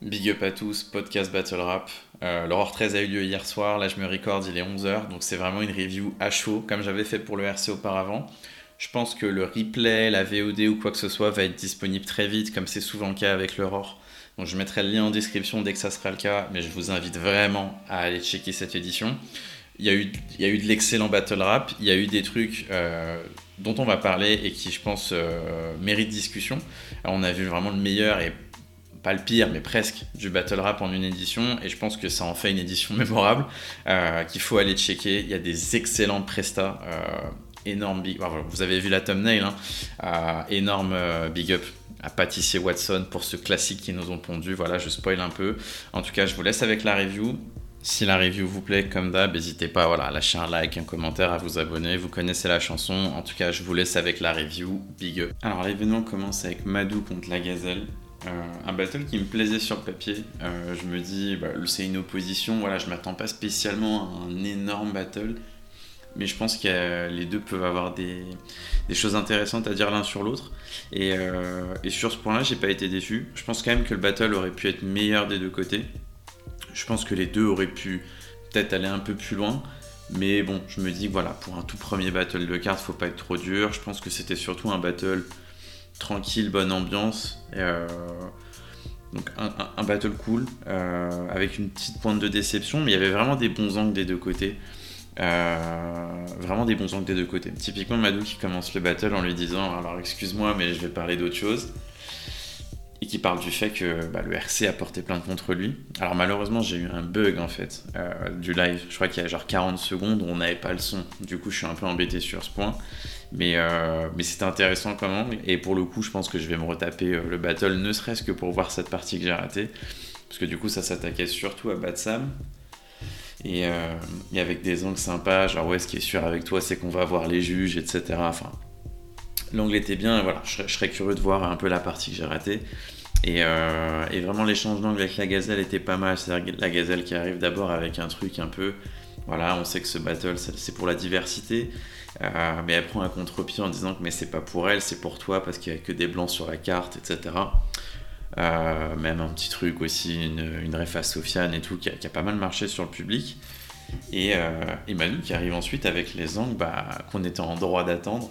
Big up à tous, podcast Battle Rap. Euh, L'Aurore 13 a eu lieu hier soir, là je me record, il est 11h, donc c'est vraiment une review à chaud, comme j'avais fait pour le RC auparavant. Je pense que le replay, la VOD ou quoi que ce soit va être disponible très vite, comme c'est souvent le cas avec l'Aurore. Donc je mettrai le lien en description dès que ça sera le cas, mais je vous invite vraiment à aller checker cette édition. Il y a eu, il y a eu de l'excellent battle rap, il y a eu des trucs euh, dont on va parler et qui, je pense, euh, méritent discussion. On a vu vraiment le meilleur et pas le pire, mais presque, du battle rap en une édition. Et je pense que ça en fait une édition mémorable euh, qu'il faut aller checker. Il y a des excellentes prestats. Euh, énorme big vous avez vu la thumbnail hein, euh, énorme big up à pâtissier Watson pour ce classique qui nous ont pondu voilà je spoil un peu en tout cas je vous laisse avec la review si la review vous plaît, comme d'hab, n'hésitez pas voilà, à lâcher un like, un commentaire, à vous abonner. Vous connaissez la chanson. En tout cas, je vous laisse avec la review. Big up. Alors, l'événement commence avec Madou contre la gazelle. Euh, un battle qui me plaisait sur le papier. Euh, je me dis, bah, c'est une opposition, voilà, je m'attends pas spécialement à un énorme battle, mais je pense que les deux peuvent avoir des, choses intéressantes à dire l'un sur l'autre. Et, euh, et, sur ce point-là, j'ai pas été déçu. Je pense quand même que le battle aurait pu être meilleur des deux côtés. Je pense que les deux auraient pu peut-être aller un peu plus loin. Mais bon, je me dis voilà, pour un tout premier battle de cartes, faut pas être trop dur. Je pense que c'était surtout un battle tranquille, bonne ambiance. Euh, donc un, battle cool, euh, avec une petite pointe de déception, mais il y avait vraiment des bons angles des deux côtés. Euh, vraiment des bons angles des deux côtés. Typiquement Madou qui commence le battle en lui disant alors excuse-moi mais je vais parler d'autre chose et qui parle du fait que bah, le RC a porté plainte contre lui. Alors malheureusement j'ai eu un bug en fait du live. Je crois qu'il y a genre 40 secondes où on n'avait pas le son. Du coup je suis un peu embêté sur ce point. Mais, euh, mais c'était intéressant quand même. Et pour le coup, je pense que je vais me retaper euh, le battle, ne serait-ce que pour voir cette partie que j'ai ratée. Parce que du coup, ça s'attaquait surtout à Batsam. Et, euh, et, avec des angles sympas, genre ouais, ce qui est sûr avec toi, c'est qu'on va voir les juges, etc. Enfin, l'angle était bien, et voilà, je, serais curieux de voir un peu la partie que j'ai ratée. Et, et, vraiment, l'échange d'angle avec la gazelle était pas mal. C'est la gazelle qui arrive d'abord avec un truc un peu. Voilà, on sait que ce battle, c'est pour la diversité. Euh, mais elle prend un contre-pied en disant que mais c'est pas pour elle, c'est pour toi parce qu'il n'y a que des blancs sur la carte, etc. Euh, même un petit truc aussi, une, une ref Sofiane et tout, qui a, pas mal marché sur le public. Et, euh, Manu qui arrive ensuite avec les angles bah, qu'on était en droit d'attendre.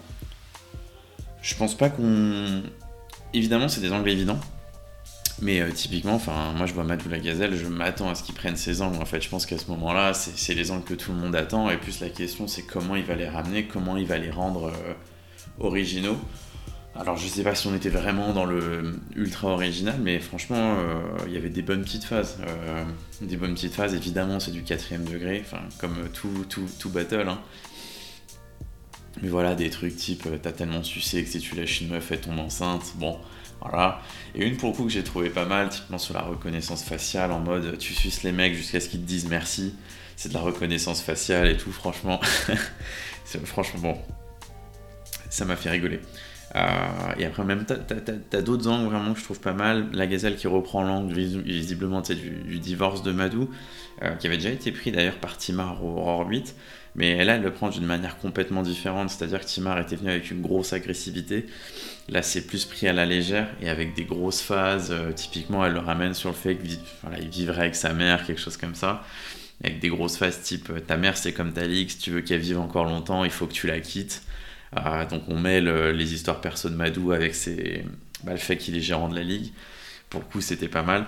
Je pense pas qu'on. Évidemment, c'est des angles évidents. Mais euh, typiquement, enfin, moi je vois Madou la Gazelle, je m'attends à ce qu'il prenne ses angles. En fait, je pense qu'à ce moment-là, c'est les angles que tout le monde attend. Et plus la question, c'est comment il va les ramener, comment il va les rendre euh, originaux. Alors, je sais pas si on était vraiment dans le ultra original, mais franchement, euh, il y avait des bonnes petites phases. des bonnes petites phases, évidemment, c'est du quatrième degré, enfin, comme tout, tout, tout battle. Hein. Mais voilà, des trucs type t'as tellement sucé que si tu lâches une meuf, elle tombe enceinte. Bon, voilà. Et une pour le coup que j'ai trouvé pas mal, typiquement sur la reconnaissance faciale, en mode tu suces les mecs jusqu'à ce qu'ils te disent merci. C'est de la reconnaissance faciale et tout, franchement. franchement, bon. Ça m'a fait rigoler. Euh, et après, même, t'as d'autres angles vraiment que je trouve pas mal. La gazelle qui reprend l'angle visiblement du, du, divorce de Madou, euh, qui avait déjà été pris d'ailleurs par Timar au Aurore 8. Mais là, elle le prend d'une manière complètement différente, c'est-à-dire que Timar était venu avec une grosse agressivité. Là, c'est plus pris à la légère et avec des grosses phases. Euh, typiquement, elle le ramène sur le fait qu'il vivrait avec sa mère, quelque chose comme ça. Avec des grosses phases type euh, ta mère, c'est comme ta ligue, si tu veux qu'elle vive encore longtemps, il faut que tu la quittes. Euh, donc, on mêle les histoires perso de Madou avec bah, le fait qu'il est gérant de la ligue. Pour le coup, c'était pas mal.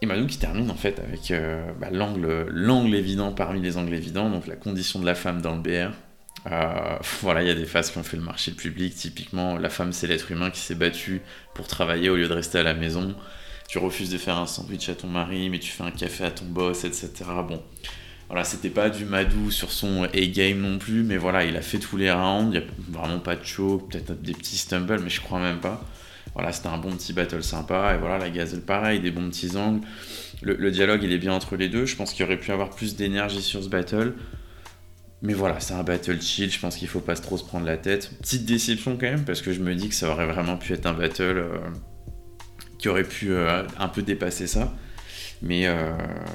Et Madou qui termine en fait avec euh, bah, l'angle évident parmi les angles évidents, donc la condition de la femme dans le BR. Euh, voilà, il y a des phases qui ont fait le marché public. Typiquement, la femme, c'est l'être humain qui s'est battu pour travailler au lieu de rester à la maison. Tu refuses de faire un sandwich à ton mari, mais tu fais un café à ton boss, etc. Bon, voilà, c'était pas du Madou sur son A-game non plus, mais voilà, il a fait tous les rounds. Il n'y a vraiment pas de show, peut-être des petits stumbles, mais je crois même pas. Voilà, c'était un bon petit battle sympa. Et voilà, la gazelle, pareil, des bons petits angles. Le, dialogue, il est bien entre les deux. Je pense qu'il aurait pu avoir plus d'énergie sur ce battle. Mais voilà, c'est un battle chill. Je pense qu'il faut pas trop se prendre la tête. Petite déception quand même, parce que je me dis que ça aurait vraiment pu être un battle euh, qui aurait pu euh, un peu dépasser ça. Mais, euh,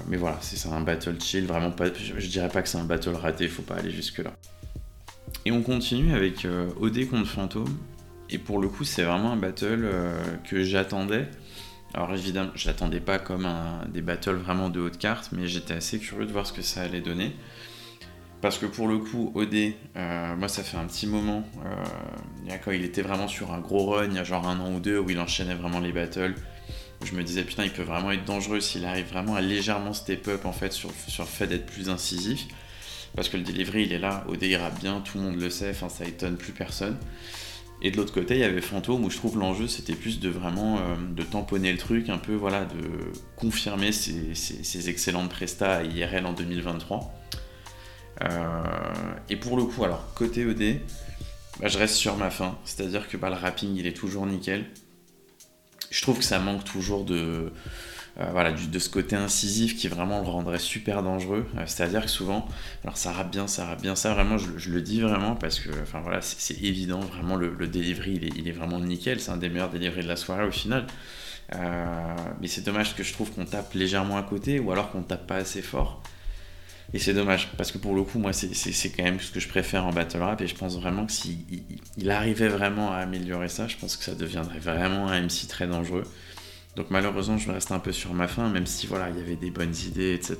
mais voilà, c'est un battle chill. Vraiment pas, je, je dirais pas que c'est un battle raté. Faut pas aller jusque-là. Et on continue avec OD contre Fantôme. Et pour le coup, c'est vraiment un battle euh, que j'attendais. Alors évidemment, je l'attendais pas comme des battles vraiment de haute carte, mais j'étais assez curieux de voir ce que ça allait donner. Parce que pour le coup, OD, euh, moi ça fait un petit moment, euh, quand il était vraiment sur un gros run, il y a genre un an ou deux, où il enchaînait vraiment les battles, je me disais putain il peut vraiment être dangereux s'il arrive vraiment à légèrement step up en fait sur, sur le fait d'être plus incisif. Parce que le delivery il est là, OD ira bien, tout le monde le sait, enfin ça étonne plus personne. Et de l'autre côté, il y avait Fantôme où je trouve l'enjeu c'était plus de vraiment euh, de tamponner le truc, un peu voilà, de confirmer ses, excellentes prestats à IRL en 2023. Euh, et pour le coup, alors côté ED, bah, je reste sur ma fin, c'est-à-dire que bah, le rapping il est toujours nickel. Je trouve que ça manque toujours de, euh, voilà, de ce côté incisif qui vraiment le rendrait super dangereux. Euh, c'est-à-dire que souvent, alors ça rappe bien, ça rappe bien, ça vraiment, je, le dis vraiment parce que, enfin voilà, c'est évident, vraiment le, delivery il est, il est, vraiment nickel, c'est un des meilleurs delivery de la soirée au final. mais c'est dommage que je trouve qu'on tape légèrement à côté ou alors qu'on tape pas assez fort. Et c'est dommage, parce que pour le coup, moi, c'est quand même ce que je préfère en battle rap, et je pense vraiment que s'il il, arrivait vraiment à améliorer ça, je pense que ça deviendrait vraiment un MC très dangereux. Donc malheureusement, je me reste un peu sur ma fin, même si voilà, il y avait des bonnes idées, etc.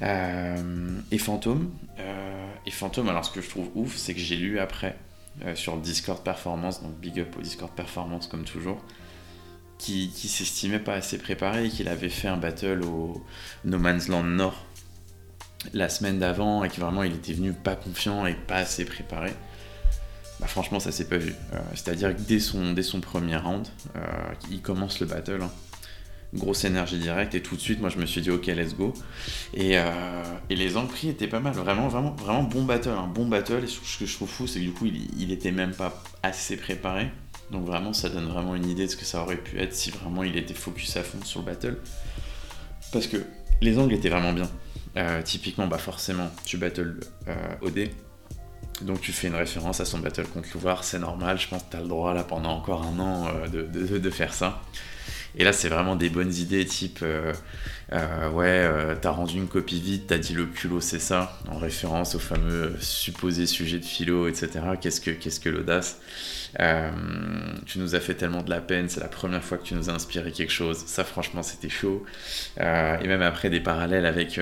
Euh, et Fantôme, euh, et Fantôme, alors ce que je trouve ouf, c'est que j'ai lu après euh, sur le Discord Performance, donc big up au Discord Performance comme toujours, qui, qui s'estimait pas assez préparé et qu'il avait fait un battle au No Man's Land Nord la semaine d'avant et que vraiment il était venu pas confiant et pas assez préparé, bah franchement ça s'est pas vu. Euh, c'est-à-dire que dès son, dès son premier round, euh, il commence le battle, hein. grosse énergie directe et tout de suite moi je me suis dit ok let's go. Et, euh, et les étaient pas mal, vraiment vraiment vraiment bon battle, un bon battle et ce que je trouve fou c'est que du coup il, il était même pas assez préparé. Donc vraiment ça donne vraiment une idée de ce que ça aurait pu être si vraiment il était focus à fond sur le battle. Parce que les angles étaient vraiment bien. Typiquement, bah forcément, tu battles euh, OD. Donc tu fais une référence à son battle contre Louvoir, c'est normal, je pense que tu as le droit là pendant encore un an euh, de, de, faire ça. Et là, c'est vraiment des bonnes idées, type euh, euh, ouais, euh, t'as rendu une copie vide, t'as dit le culot, c'est ça, en référence au fameux supposé sujet de philo, etc. Qu'est-ce que, qu'est-ce que l'audace? Tu nous as fait tellement de la peine, c'est la première fois que tu nous as inspiré quelque chose. Ça, franchement, c'était chaud. et même après, des parallèles avec,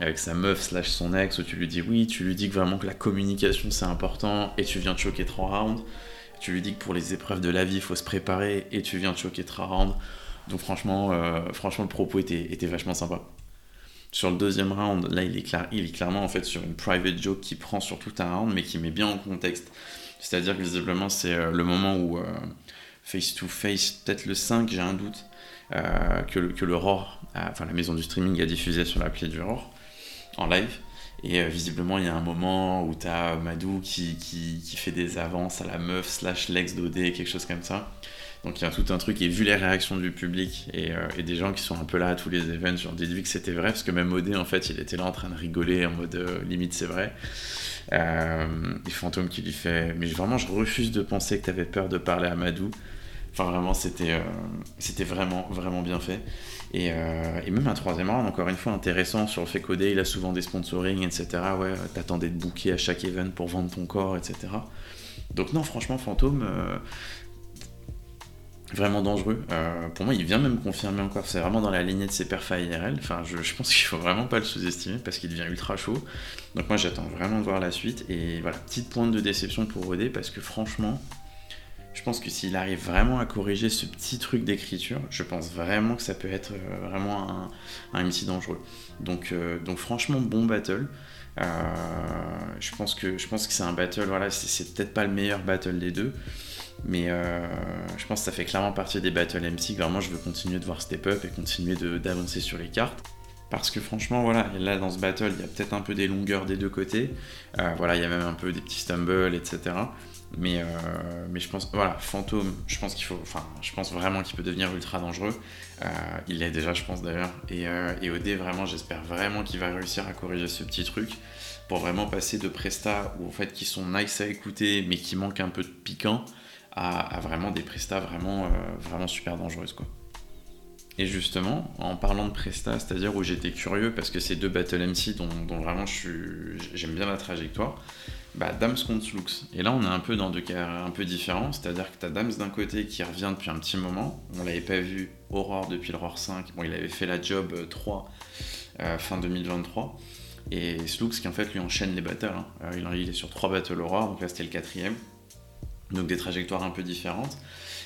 avec sa meuf slash son ex, où tu lui dis oui, tu lui dis que vraiment que la communication c'est important, et tu viens de choquer trois rounds. Tu lui dis que pour les épreuves de la vie, il faut se préparer, et tu viens de choquer trois rounds. Donc franchement, euh, franchement le propos était, vachement sympa. Sur le deuxième round, là, il est, il est clairement en fait sur une private joke qui prend sur tout un round, mais qui met bien en contexte. C'est-à-dire que visiblement, c'est euh, le moment où, euh, face to face, peut-être le 5, j'ai un doute, que, le, que enfin la maison du streaming, a diffusé sur l'appli du ROR en live. Et visiblement, il y a un moment où tu as Madou qui, qui, qui, fait des avances à la meuf slash l'ex d'OD, quelque chose comme ça. Donc il y a tout un truc, et vu les réactions du public et, euh, des gens qui sont un peu là à tous les events, j'en déduis que c'était vrai, parce que même Odé, en fait, il était là en train de rigoler en mode euh, limite c'est vrai. Euh, et Fantôme qui lui fait Mais vraiment, je refuse de penser que tu avais peur de parler à Madou. Enfin, vraiment, c'était c'était vraiment, vraiment bien fait. Et, et, même un troisième round, encore une fois, intéressant sur le fait qu'Odé, il a souvent des sponsoring, etc. Ouais, t'attendais de booker à chaque event pour vendre ton corps, etc. Donc, non, franchement, Fantôme, vraiment dangereux. Euh, pour moi, il vient même confirmer encore. C'est vraiment dans la lignée de ses perfs IRL. Enfin, je, pense qu'il faut vraiment pas le sous-estimer parce qu'il devient ultra chaud. Donc moi, j'attends vraiment de voir la suite. Et voilà, petite pointe de déception pour OD parce que franchement, je pense que s'il arrive vraiment à corriger ce petit truc d'écriture, je pense vraiment que ça peut être euh, vraiment un, un MC dangereux. Donc, euh, donc franchement, bon battle. je pense que je pense que c'est un battle. Voilà, c'est peut-être pas le meilleur battle des deux. Mais euh, je pense que ça fait clairement partie des battles MC. Vraiment, je veux continuer de voir step up et continuer d'avancer sur les cartes. Parce que franchement, voilà, là dans ce battle, il y a peut-être un peu des longueurs des deux côtés. Euh, voilà, il y a même un peu des petits stumbles, etc. Mais, euh, mais je pense, voilà, Fantôme, je pense qu'il faut, enfin, je pense vraiment qu'il peut devenir ultra dangereux. il l'est déjà, je pense d'ailleurs. Et, et OD, vraiment, j'espère vraiment qu'il va réussir à corriger ce petit truc pour vraiment passer de prestats où, en fait, qui sont nice à écouter, mais qui manquent un peu de piquant, à, vraiment des prestats vraiment, euh, vraiment super dangereuses. Quoi. Et justement, en parlant de Presta, c'est-à-dire où j'étais curieux parce que c'est deux Battle MC dont, vraiment j'aime bien la trajectoire, bah, Dams contre Lux. Et là, on est un peu dans deux cas un peu différents, c'est-à-dire que tu as Dams d'un côté qui revient depuis un petit moment, on l'avait pas vu Aurore depuis l'Aurore 5, bon, il avait fait la job 3 euh, euh, fin 2023, et Slux qui en fait lui enchaîne les battles, hein. il, est sur 3 battles Aurore, donc là c'était le quatrième, donc des trajectoires un peu différentes.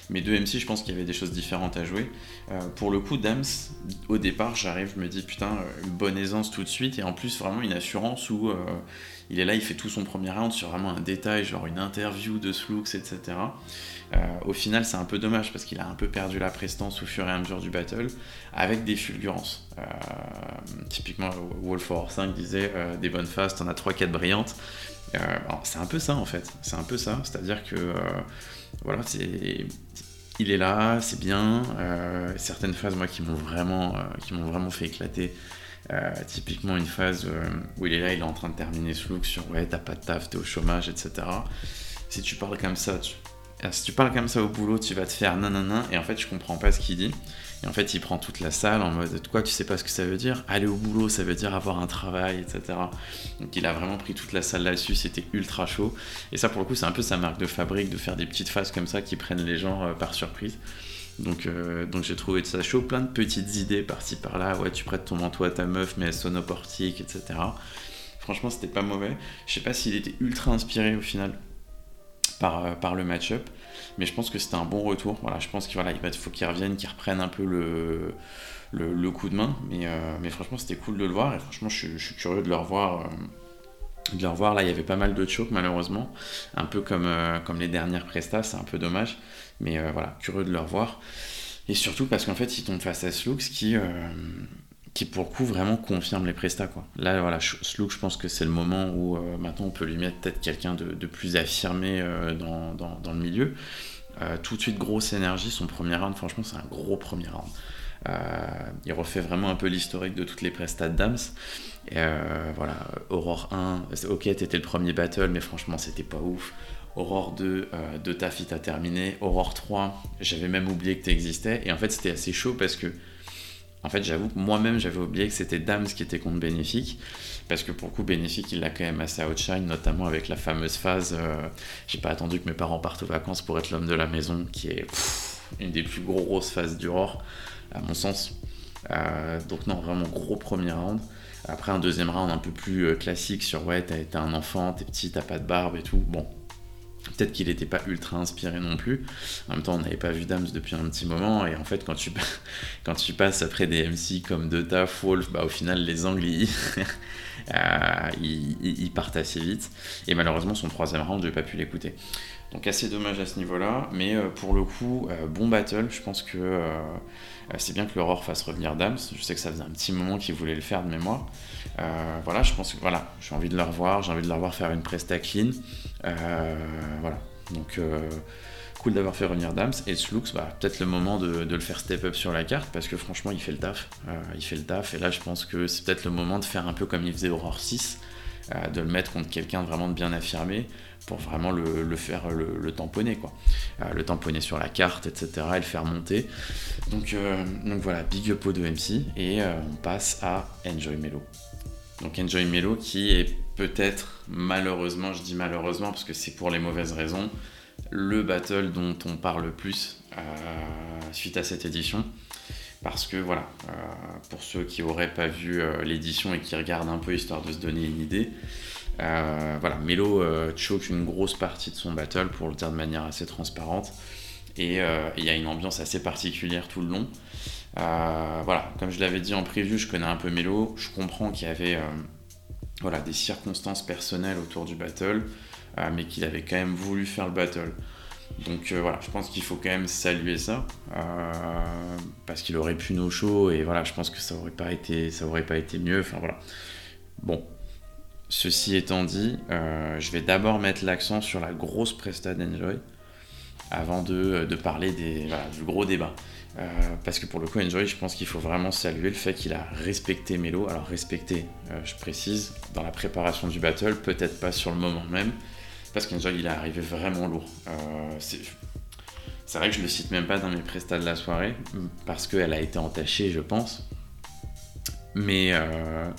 Mais deux MC, je pense qu'il y avait des choses différentes à jouer. pour le coup, Dams, au départ, j'arrive, je me dis putain, une bonne aisance tout de suite, et en plus vraiment une assurance où il est là, il fait tout son premier round sur vraiment un détail, genre une interview de Slux, etc. Euh, au final, c'est un peu dommage parce qu'il a un peu perdu la prestance au fur et à mesure du battle avec des fulgurances. Euh, typiquement, Wolf 5 disait euh, des bonnes phases, t'en as 3-4 brillantes. C'est un peu ça en fait, c'est un peu ça, c'est-à-dire que voilà, c'est il est là, c'est bien. certaines phases, moi, qui m'ont vraiment, qui m'ont vraiment fait éclater. Euh, typiquement une phase euh, où il est là, il est en train de terminer ce look sur ouais, t'as pas de taf, t'es au chômage, etc. Si tu parles comme ça, tu... Euh, si tu parles comme ça au boulot, tu vas te faire nanana, et en fait, je comprends pas ce qu'il dit. Et en fait, il prend toute la salle en mode quoi, tu sais pas ce que ça veut dire? Aller au boulot, ça veut dire avoir un travail, etc. Donc, il a vraiment pris toute la salle là-dessus, c'était ultra chaud. Et ça, pour le coup, c'est un peu sa marque de fabrique de faire des petites phases comme ça qui prennent les gens par surprise. Donc, euh, donc j'ai trouvé ça chaud, plein de petites idées par-ci par-là. Ouais, tu prêtes ton manteau à ta meuf, mais elle sonne au portique, etc. Franchement, c'était pas mauvais. Je sais pas s'il était ultra inspiré au final par, euh, par le match-up, mais je pense que c'était un bon retour. Voilà, je pense qu'il faut qu'il revienne, qu'il reprenne un peu le, le, coup de main. Mais, euh, mais franchement, c'était cool de le voir et franchement, je, suis curieux de le revoir. de le revoir, là il y avait pas mal de chocs malheureusement, un peu comme, comme les dernières prestas, c'est un peu dommage. Mais euh, voilà, curieux de le revoir. Et surtout parce qu'en fait, il tombe face à Slux qui, euh, qui pour le coup vraiment confirme les prestats. Là, voilà, Slux, je pense que c'est le moment où euh, maintenant on peut lui mettre peut-être quelqu'un de, plus affirmé dans, dans, le milieu. tout de suite, grosse énergie. Son premier round, franchement, c'est un gros premier round. il refait vraiment un peu l'historique de toutes les prestats de Dams. Voilà, Aurore 1, ok, t'étais le premier battle, mais franchement, c'était pas ouf. Aurore 2, euh, de ta fit à terminé. Aurore 3, j'avais même oublié que tu existais. Et en fait, c'était assez chaud parce que, en fait, j'avoue que moi-même, j'avais oublié que c'était Dams qui était contre Bénéfique. Parce que pour le coup, Bénéfique, il l'a quand même assez outshine, notamment avec la fameuse phase euh, J'ai pas attendu que mes parents partent aux vacances pour être l'homme de la maison, qui est une des plus grosses phases d'Aurore, à mon sens. Euh, donc, non, vraiment gros premier round. Après, un deuxième round un peu plus classique sur ouais, t'as un enfant, t'es petit, t'as pas de barbe et tout. Bon, Peut-être qu'il n'était pas ultra inspiré non plus. En même temps, on n'avait pas vu Dams depuis un petit moment. Et en fait, quand tu, passes après des MC comme De Taf, Wolf, bah, au final, les angles, euh, ils, partent assez vite. Et malheureusement, son troisième round, je n'ai pas pu l'écouter. Donc assez dommage à ce niveau-là. Mais euh, pour le coup, euh, bon battle. Je pense que c'est bien que l'Aurore fasse revenir Dams. Je sais que ça faisait un petit moment qu'il voulait le faire de mémoire. voilà, je pense que voilà, j'ai envie de le revoir. J'ai envie de le revoir faire une presta clean. Euh, voilà. Donc euh, cool d'avoir fait revenir Dams. Et Slux, bah, peut-être le moment de, le faire step up sur la carte parce que franchement, il fait le taf. Euh, il fait le taf. Et là, je pense que c'est peut-être le moment de faire un peu comme il faisait Aurore 6, de le mettre contre quelqu'un vraiment de bien affirmé pour vraiment le, faire le, tamponner, quoi. le tamponner sur la carte, etc. et le faire monter. Donc, donc voilà, big up au de MC. Et on passe à Enjoy Melo. Donc Enjoy Melo qui est peut-être, malheureusement, je dis malheureusement parce que c'est pour les mauvaises raisons, le battle dont on parle le plus euh, suite à cette édition. Parce que voilà, euh, pour ceux qui n'auraient pas vu euh, l'édition et qui regardent un peu histoire de se donner une idée, voilà, Melo choque une grosse partie de son battle pour le dire de manière assez transparente. Et il y a une ambiance assez particulière tout le long. voilà, comme je l'avais dit en preview, je connais un peu Melo, je comprends qu'il y avait voilà, des circonstances personnelles autour du battle, euh, mais qu'il avait quand même voulu faire le battle. Donc euh, voilà, je pense qu'il faut quand même saluer ça, euh, parce qu'il aurait pu no show, et voilà, je pense que ça aurait pas été, ça aurait pas été mieux. Enfin voilà. Bon, ceci étant dit, je vais d'abord mettre l'accent sur la grosse presta d'Enjoy, avant de, parler des, du gros débat. Euh, parce que pour le coup, Enjoy, je pense qu'il faut vraiment saluer le fait qu'il a respecté Melo. Alors, respecté, euh, je précise, dans la préparation du battle, peut-être pas sur le moment même, parce qu'Enjoy, il est arrivé vraiment lourd. Euh, C'est vrai que je le cite même pas dans mes prestats de la soirée, parce qu'elle a été entachée, je pense. Mais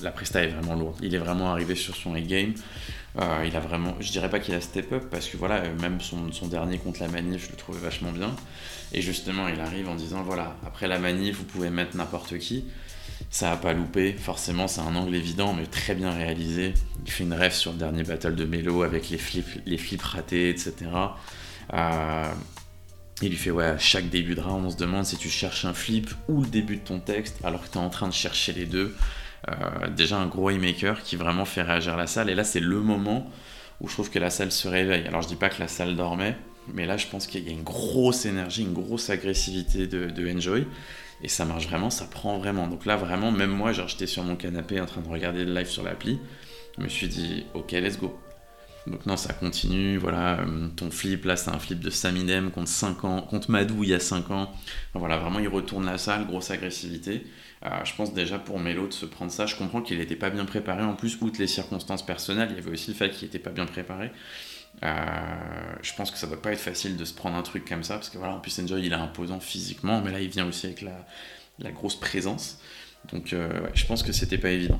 la presta est vraiment lourde. Il est vraiment arrivé sur son A-game. Euh, il a vraiment, je dirais pas qu'il a step up parce que voilà, même son, son, dernier contre la manif, je le trouvais vachement bien. Et justement, il arrive en disant voilà, après la manif, vous pouvez mettre n'importe qui. Ça a pas loupé, forcément, c'est un angle évident, mais très bien réalisé. Il fait une rêve sur le dernier battle de Melo avec les flips, les flips ratés, etc. Euh, il lui fait ouais, à chaque début de round, on se demande si tu cherches un flip ou le début de ton texte, alors que tu es en train de chercher les deux. Euh, déjà un gros maker qui vraiment fait réagir la salle. Et là, c'est le moment où je trouve que la salle se réveille. Alors, je dis pas que la salle dormait, mais là, je pense qu'il y a une grosse énergie, une grosse agressivité de, Enjoy. Et ça marche vraiment, ça prend vraiment. Donc là, vraiment, même moi, genre, j'étais sur mon canapé en train de regarder le live sur l'appli. Je me suis dit, ok, let's go. Donc non, ça continue, voilà, euh, ton flip, là c'est un flip de Samidem contre 5 ans, contre Madou il y a 5 ans. voilà, vraiment il retourne la salle, grosse agressivité. Euh, je pense déjà pour Melo de se prendre ça, je comprends qu'il n'était pas bien préparé en plus, outre les circonstances personnelles, il y avait aussi le fait qu'il n'était pas bien préparé. Euh, je pense que ça doit pas être facile de se prendre un truc comme ça, parce que voilà, en plus Enjoy il est imposant physiquement, mais là il vient aussi avec la, grosse présence. Donc je pense que c'était pas évident.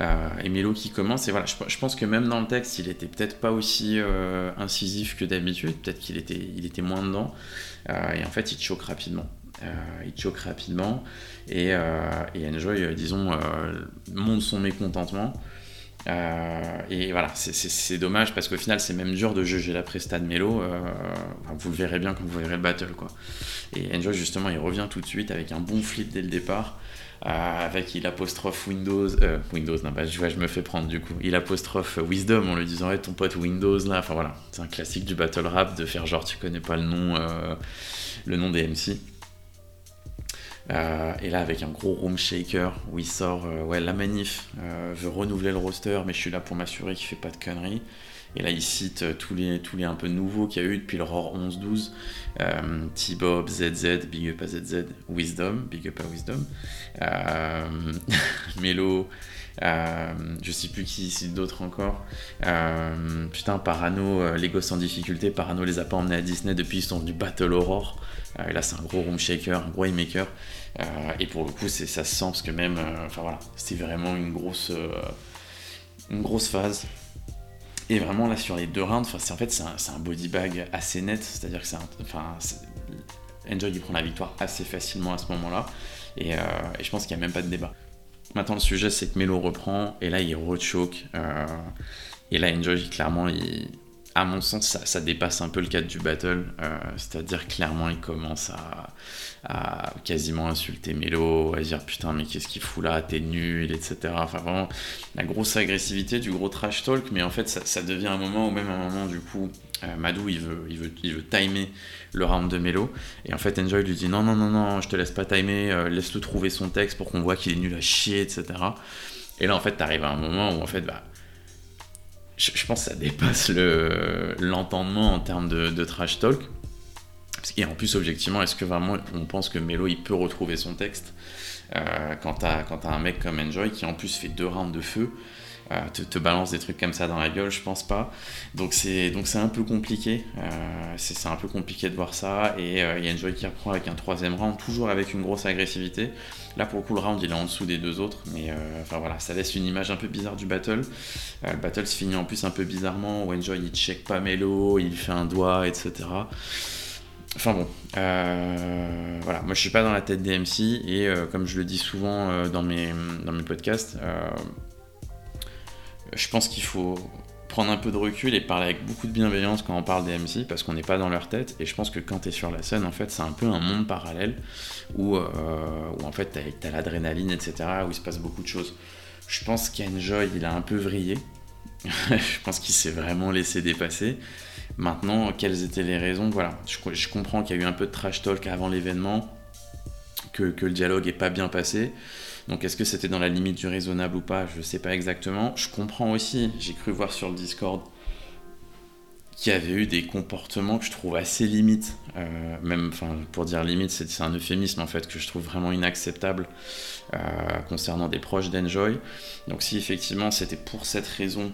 Euh, et Melo qui commence, et voilà, je, pense que même dans le texte, il était peut-être pas aussi euh, incisif que d'habitude, peut-être qu'il était, il était moins dedans, euh, et en fait, il choque rapidement. Il choque rapidement, et, et Enjoy, disons, montre son mécontentement. et voilà, c'est dommage parce qu'au final, c'est même dur de juger la presta de Melo. vous le verrez bien quand vous verrez le battle. Quoi. Et Enjoy, justement, il revient tout de suite avec un bon flip dès le départ. Euh, avec il apostrophe Windows, euh, Windows, non, bah, je, je me fais prendre du coup, il apostrophe Wisdom en lui disant, ouais, ton pote Windows là, enfin voilà, c'est un classique du battle rap de faire genre tu connais pas le nom, euh, le nom des MC. Et là, avec un gros room shaker où il sort, ouais, la manif veut renouveler le roster, mais je suis là pour m'assurer qu'il fait pas de conneries. Et là, il cite euh, tous les, tous les un peu nouveaux qu'il y a eu depuis le ROR 11-12. Euh, T-Bob, ZZ, Big Up à ZZ, Wisdom, Big Up à Wisdom. Euh, Melo, euh, je sais plus qui cite d'autres encore. putain, Parano, Lego sans difficulté, Parano les a pas emmenés à Disney depuis ils sont venus Battle Aurore. et là, c'est un gros room shaker, un gros maker. Et pour le coup, ça se sent parce que même, enfin voilà, c'était vraiment une grosse, une grosse phase. Et vraiment, là, sur les deux rounds, en fait, c'est un, body bag assez net. C'est-à-dire que c'est Enfin, Enjoy, il prend la victoire assez facilement à ce moment-là. Et, euh, je pense qu'il n'y a même pas de débat. Maintenant, le sujet, c'est que Melo reprend. Et là, il rechoke. Euh, et là, Enjoy, clairement, il, à mon sens, ça, dépasse un peu le cadre du battle. Euh, c'est-à-dire, clairement, il commence à à quasiment insulter Melo, à dire putain mais qu'est-ce qu'il fout là, t'es nul, etc. Enfin vraiment la grosse agressivité, du gros trash talk, mais en fait ça, devient un moment où même un moment du coup euh, Madou il veut, il, veut, il veut timer le round de Melo et en fait Enjoy lui dit non non non non je te laisse pas timer, euh, laisse-le trouver son texte pour qu'on voit qu'il est nul à chier, etc. Et là en fait t'arrives à un moment où en fait bah je, pense que ça dépasse l'entendement en termes de, trash talk et en plus, objectivement, est-ce que vraiment on pense que Melo il peut retrouver son texte euh, quand t'as as un mec comme Enjoy qui en plus fait deux rounds de feu euh, te, balance des trucs comme ça dans la gueule, je pense pas. Donc c'est donc c'est un peu compliqué. Euh, c'est un peu compliqué de voir ça. Et il y a Enjoy qui reprend avec un troisième round, toujours avec une grosse agressivité. Là pour le coup le round il est en dessous des deux autres, mais enfin voilà, ça laisse une image un peu bizarre du battle. le battle se finit en plus un peu bizarrement où Enjoy il check pas Melo, il fait un doigt, etc. Enfin bon, euh, voilà, moi je suis pas dans la tête des MC et euh, comme je le dis souvent euh, dans, mes, dans mes podcasts, je pense qu'il faut prendre un peu de recul et parler avec beaucoup de bienveillance quand on parle des MC parce qu'on n'est pas dans leur tête et je pense que quand tu es sur la scène en fait c'est un peu un monde parallèle où, où en fait tu as, l'adrénaline etc où il se passe beaucoup de choses. Je pense qu'Enjoy il a un peu vrillé, je pense qu'il s'est vraiment laissé dépasser. Maintenant, quelles étaient les raisons? Voilà, je, comprends qu'il y a eu un peu de trash talk avant l'événement, que, le dialogue n'est pas bien passé. Donc est-ce que c'était dans la limite du raisonnable ou pas? Je ne sais pas exactement. Je comprends aussi, j'ai cru voir sur le Discord qu'il y avait eu des comportements que je trouve assez limites. Euh, même, enfin, pour dire limite, c'est un euphémisme en fait que je trouve vraiment inacceptable euh, concernant des proches d'Enjoy. Donc si effectivement c'était pour cette raison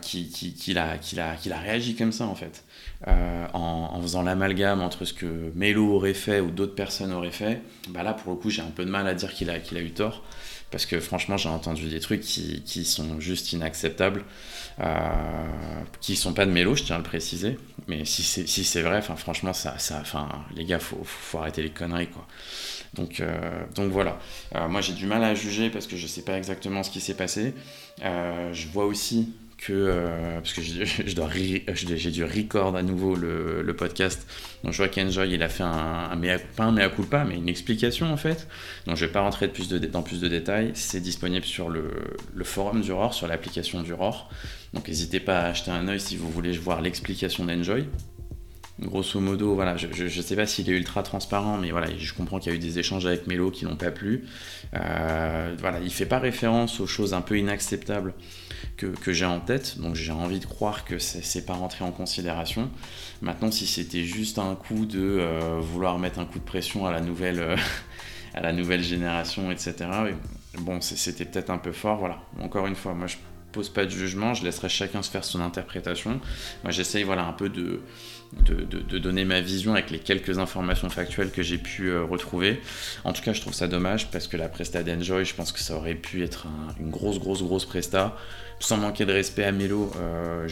qu'il a, a, a, réagi comme ça en fait. En, en, faisant l'amalgame entre ce que Melo aurait fait ou d'autres personnes auraient fait, bah là pour le coup j'ai un peu de mal à dire qu'il a, qu'il a eu tort. Parce que franchement, j'ai entendu des trucs qui, qui sont juste inacceptables, euh, qui sont pas de mélo, je tiens à le préciser. Mais si c'est si vrai, enfin franchement, ça, ça, les gars, faut, faut arrêter les conneries, quoi. Donc, euh, donc voilà. Euh, moi, j'ai du mal à juger parce que je sais pas exactement ce qui s'est passé. Euh, je vois aussi que euh, parce que je, dois j'ai dû record à nouveau le, le, podcast. Donc je vois qu'Enjoy il a fait un, un mea, pas un mea culpa mais une explication en fait. Donc je vais pas rentrer de plus de, dans plus de détails. C'est disponible sur le, le forum du ROR sur l'application du ROR donc n'hésitez pas à acheter un œil si vous voulez voir l'explication d'Enjoy grosso modo, voilà, je ne sais pas s'il est ultra transparent, mais voilà, je comprends qu'il y a eu des échanges avec Melo qui n'ont pas plu. Euh, voilà, il fait pas référence aux choses un peu inacceptables que, j'ai en tête, donc j'ai envie de croire que c'est pas rentré en considération. Maintenant, si c'était juste un coup de euh, vouloir mettre un coup de pression à la nouvelle, euh, à la nouvelle génération, etc., bon, c'était peut-être un peu fort. Voilà, encore une fois, moi je pose pas de jugement, je laisserai chacun se faire son interprétation. Moi j'essaye voilà, un peu de, de, donner ma vision avec les quelques informations factuelles que j'ai pu euh, retrouver. En tout cas, je trouve ça dommage parce que la presta d'Enjoy, je pense que ça aurait pu être une grosse, grosse, grosse presta. Sans manquer de respect à Melo, euh,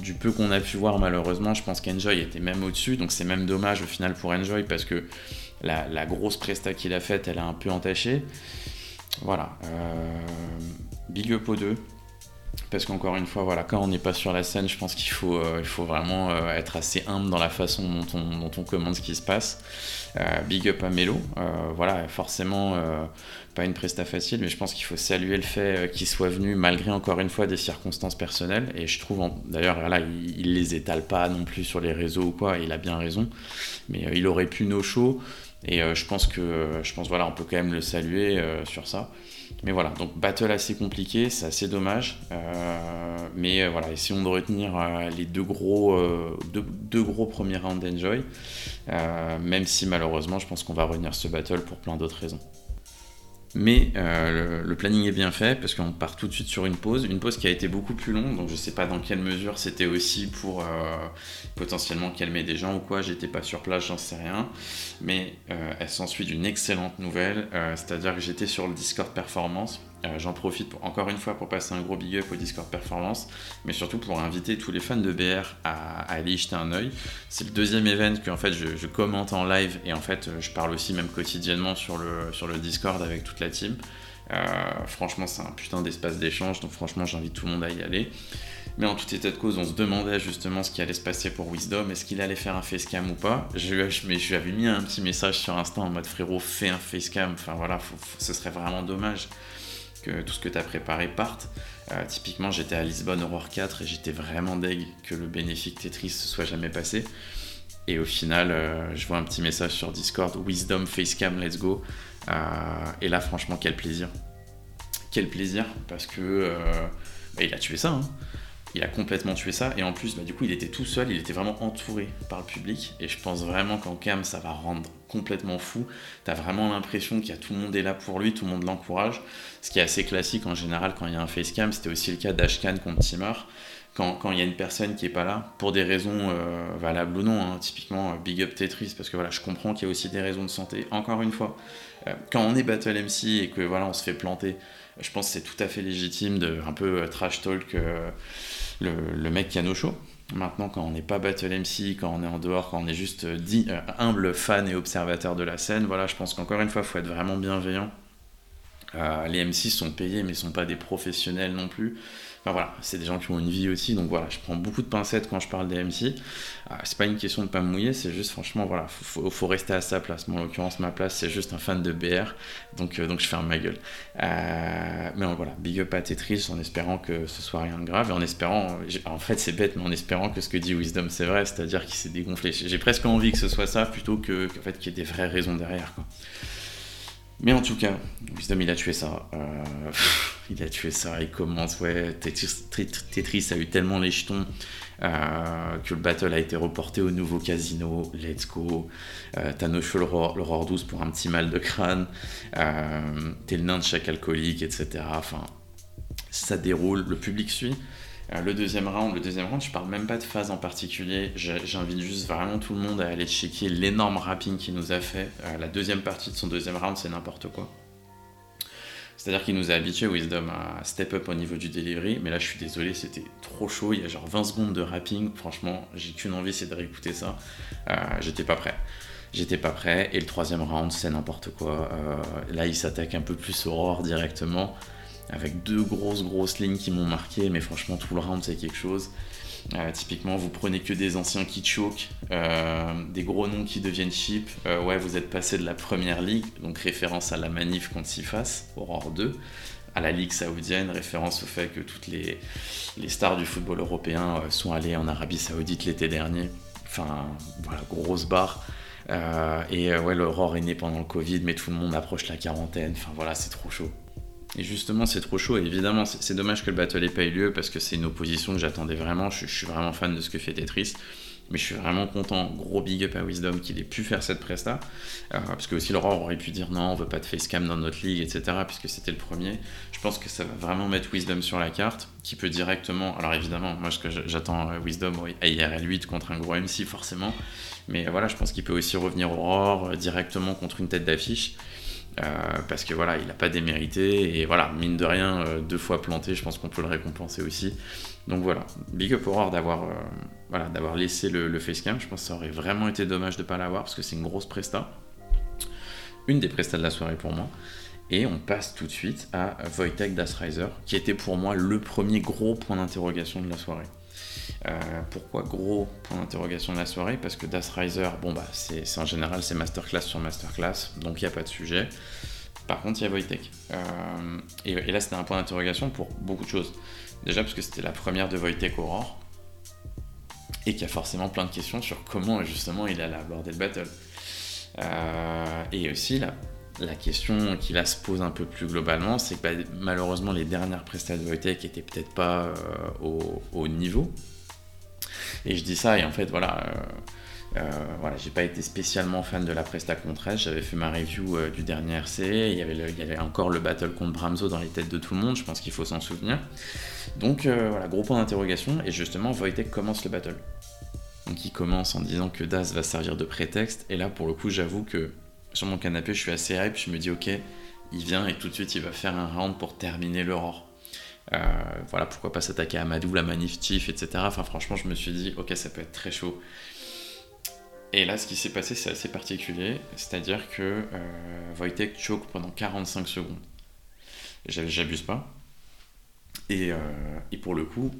du peu qu'on a pu voir, malheureusement, je pense qu'Enjoy était même au-dessus. Donc c'est même dommage au final pour Enjoy parce que la, grosse presta qu'il a faite, elle a un peu entaché. Voilà. Euh, Big Up 2 parce qu'encore une fois, voilà, quand on n'est pas sur la scène, je pense qu'il faut, euh, faut vraiment euh, être assez humble dans la façon dont on, dont on commande ce qui se passe. Euh, big up à Melo, voilà, forcément pas une presta facile, mais je pense qu'il faut saluer le fait qu'il soit venu malgré encore une fois des circonstances personnelles. Et je trouve, d'ailleurs, là, il, il, les étale pas non plus sur les réseaux ou quoi, il a bien raison. Mais il aurait pu no show, et je pense que, je pense voilà, on peut quand même le saluer sur ça. Mais voilà, donc battle assez compliqué, c'est assez dommage. Euh, mais euh, voilà, essayons de retenir euh, les deux gros, deux, gros premiers rounds d'Enjoy. même si malheureusement, je pense qu'on va retenir ce battle pour plein d'autres raisons. Mais euh, le, planning est bien fait parce qu'on part tout de suite sur une pause, une pause qui a été beaucoup plus longue, donc je sais pas dans quelle mesure c'était aussi pour euh, potentiellement calmer des gens ou quoi, j'étais pas sur place, j'en sais rien. Mais euh, elle s'ensuit d'une excellente nouvelle, c'est-à-dire que j'étais sur le Discord Performance euh, j'en profite encore une fois pour passer un gros big up au Discord Performance, mais surtout pour inviter tous les fans de BR à, aller y jeter un oeil. C'est le deuxième event que en fait je, commente en live et en fait je parle aussi même quotidiennement sur le, sur le Discord avec toute la team. Euh, franchement, c'est un putain d'espace d'échange, donc franchement, j'invite tout le monde à y aller. Mais en tout état de cause, on se demandait justement ce qui allait se passer pour Wisdom, est-ce qu'il allait faire un facecam ou pas? Je, je, mais je lui avais mis un petit message sur Insta en mode frérot, fais un facecam, enfin voilà, ce serait vraiment dommage tout ce que tu as préparé parte. Euh, typiquement, j'étais à Lisbonne Aurore 4 et j'étais vraiment deg que le bénéfique Tetris se soit jamais passé. Et au final, euh, je vois un petit message sur Discord Wisdom Facecam, let's go. Euh, et là, franchement, quel plaisir. Quel plaisir parce que bah, il a tué ça. Hein il a complètement tué ça. Et en plus, bah, du coup, il était tout seul, il était vraiment entouré par le public. Et je pense vraiment qu'en cam, ça va rendre complètement fou. T'as vraiment l'impression qu'il y a tout le monde est là pour lui, tout le monde l'encourage. Ce qui est assez classique en général quand il y a un facecam. C'était aussi le cas d'Ashkan contre Timur. Quand, quand, il y a une personne qui est pas là, pour des raisons euh, valables ou non, hein, typiquement euh, Big Up Tetris, parce que voilà, je comprends qu'il y a aussi des raisons de santé. Encore une fois, euh, quand on est Battle MC et que voilà, on se fait planter, je pense que c'est tout à fait légitime de un peu trash talk le, mec qui a nos shows. Maintenant, quand on n'est pas Battle MC, quand on est en dehors, quand on est juste dit, euh, humble fan et observateur de la scène, voilà, je pense qu'encore une fois, il faut être vraiment bienveillant. Euh, les MC sont payés, mais ne sont pas des professionnels non plus. Enfin voilà, c'est des gens qui ont une vie aussi, donc voilà, je prends beaucoup de pincettes quand je parle des MC. Euh, c'est pas une question de pas me mouiller, c'est juste franchement, voilà, faut, rester à sa place. Moi, en l'occurrence, ma place, c'est juste un fan de BR, donc, euh, donc je ferme ma gueule. Euh, mais voilà, big up à Tetris en espérant que ce soit rien de grave et en espérant, en fait, c'est bête, mais en espérant que ce que dit Wisdom c'est vrai, c'est-à-dire qu'il s'est dégonflé. J'ai presque envie que ce soit ça plutôt que fait, qu'il y ait des vraies raisons derrière. Mais en tout cas, Wisdom il a tué ça. Euh, il a tué ça. Il commence, ouais. Tetris, a eu tellement les jetons euh, que le battle a été reporté au nouveau casino. Let's go. Euh, T'as no l'aurore 12 pour un petit mal de crâne. Euh, T'es le nain de chaque alcoolique, etc. Enfin, ça déroule. Le public suit. Euh, le deuxième round, le deuxième round, je parle même pas de phase en particulier. J'invite juste vraiment tout le monde à aller checker l'énorme rapping qu'il nous a fait. Euh, la deuxième partie de son deuxième round, c'est n'importe quoi. C'est-à-dire qu'il nous a habitué Wisdom à step up au niveau du delivery, mais là je suis désolé, c'était trop chaud, il y a genre 20 secondes de rapping, franchement j'ai qu'une envie c'est de réécouter ça, euh, j'étais pas prêt. J'étais pas prêt, et le troisième round c'est n'importe quoi, là il s'attaque un peu plus Aurore directement, avec deux grosses grosses lignes qui m'ont marqué, mais franchement tout le round c'est quelque chose. Euh, typiquement, vous prenez que des anciens qui choke, euh, des gros noms qui deviennent cheap. Euh, ouais, vous êtes passé de la première ligue, donc référence à la manif contre Sifas, Aurore 2, à la ligue saoudienne, référence au fait que toutes les, les stars du football européen sont allées en Arabie Saoudite l'été dernier. Enfin, voilà, grosse barre. et ouais, l'Aurore est né pendant le Covid, mais tout le monde approche la quarantaine. Enfin voilà, c'est trop chaud. Et justement, c'est trop chaud. Et évidemment, c'est dommage que le battle n'ait pas eu lieu parce que c'est une opposition que j'attendais vraiment. Je, suis vraiment fan de ce que fait Tetris. Mais je suis vraiment content, gros big up à Wisdom qu'il ait pu faire cette presta. Euh, parce que aussi Laurent aurait pu dire non, on veut pas de facecam dans notre ligue, etc. Puisque c'était le premier. Je pense que ça va vraiment mettre Wisdom sur la carte. Qui peut directement. Alors évidemment, moi j'attends euh, Wisdom à IRL 8 contre un gros MC forcément. Mais voilà, je pense qu'il peut aussi revenir Aurore euh, directement contre une tête d'affiche. Euh, parce que voilà, il n'a pas démérité et voilà, mine de rien, euh, deux fois planté, je pense qu'on peut le récompenser aussi. Donc voilà, big up Aurore d'avoir euh, voilà, d'avoir laissé le, le facecam. Je pense que ça aurait vraiment été dommage de ne pas l'avoir parce que c'est une grosse presta. Une des prestas de la soirée pour moi. Et on passe tout de suite à Wojtek Dasreiser, qui était pour moi le premier gros point d'interrogation de la soirée. Euh, pourquoi gros point d'interrogation de la soirée? Parce que Das Riser, bon bah c'est en général c'est masterclass sur masterclass, donc il n'y a pas de sujet. Par contre, il y a Wojtek. Euh, et, là, c'était un point d'interrogation pour beaucoup de choses. Déjà parce que c'était la première de Wojtek Aurore, et qu'il y a forcément plein de questions sur comment justement il allait aborder le battle. Euh, et aussi, la, question qui là se pose un peu plus globalement, c'est que bah, malheureusement les dernières prestations de Wojtek étaient peut-être pas au, niveau et je dis ça, et en fait, voilà, euh, euh, voilà j'ai pas été spécialement fan de la Presta contre J'avais fait ma review euh, du dernier RC, il y, avait encore le battle contre Bramzo dans les têtes de tout le monde, je pense qu'il faut s'en souvenir. Donc voilà, gros point d'interrogation, et justement, Wojtek commence le battle. Donc il commence en disant que Das va servir de prétexte, et là pour le coup, j'avoue que sur mon canapé, je suis assez hype, je me dis ok, il vient et tout de suite il va faire un round pour terminer l'aurore. Euh, voilà, pourquoi pas s'attaquer à Madou, la manif etc. Enfin, franchement, je me suis dit, ok, ça peut être très chaud. Et là, ce qui s'est passé, c'est assez particulier. C'est-à-dire que euh, Wojtek choke pendant 45 secondes. J'abuse pas. Et, euh, et, pour le coup,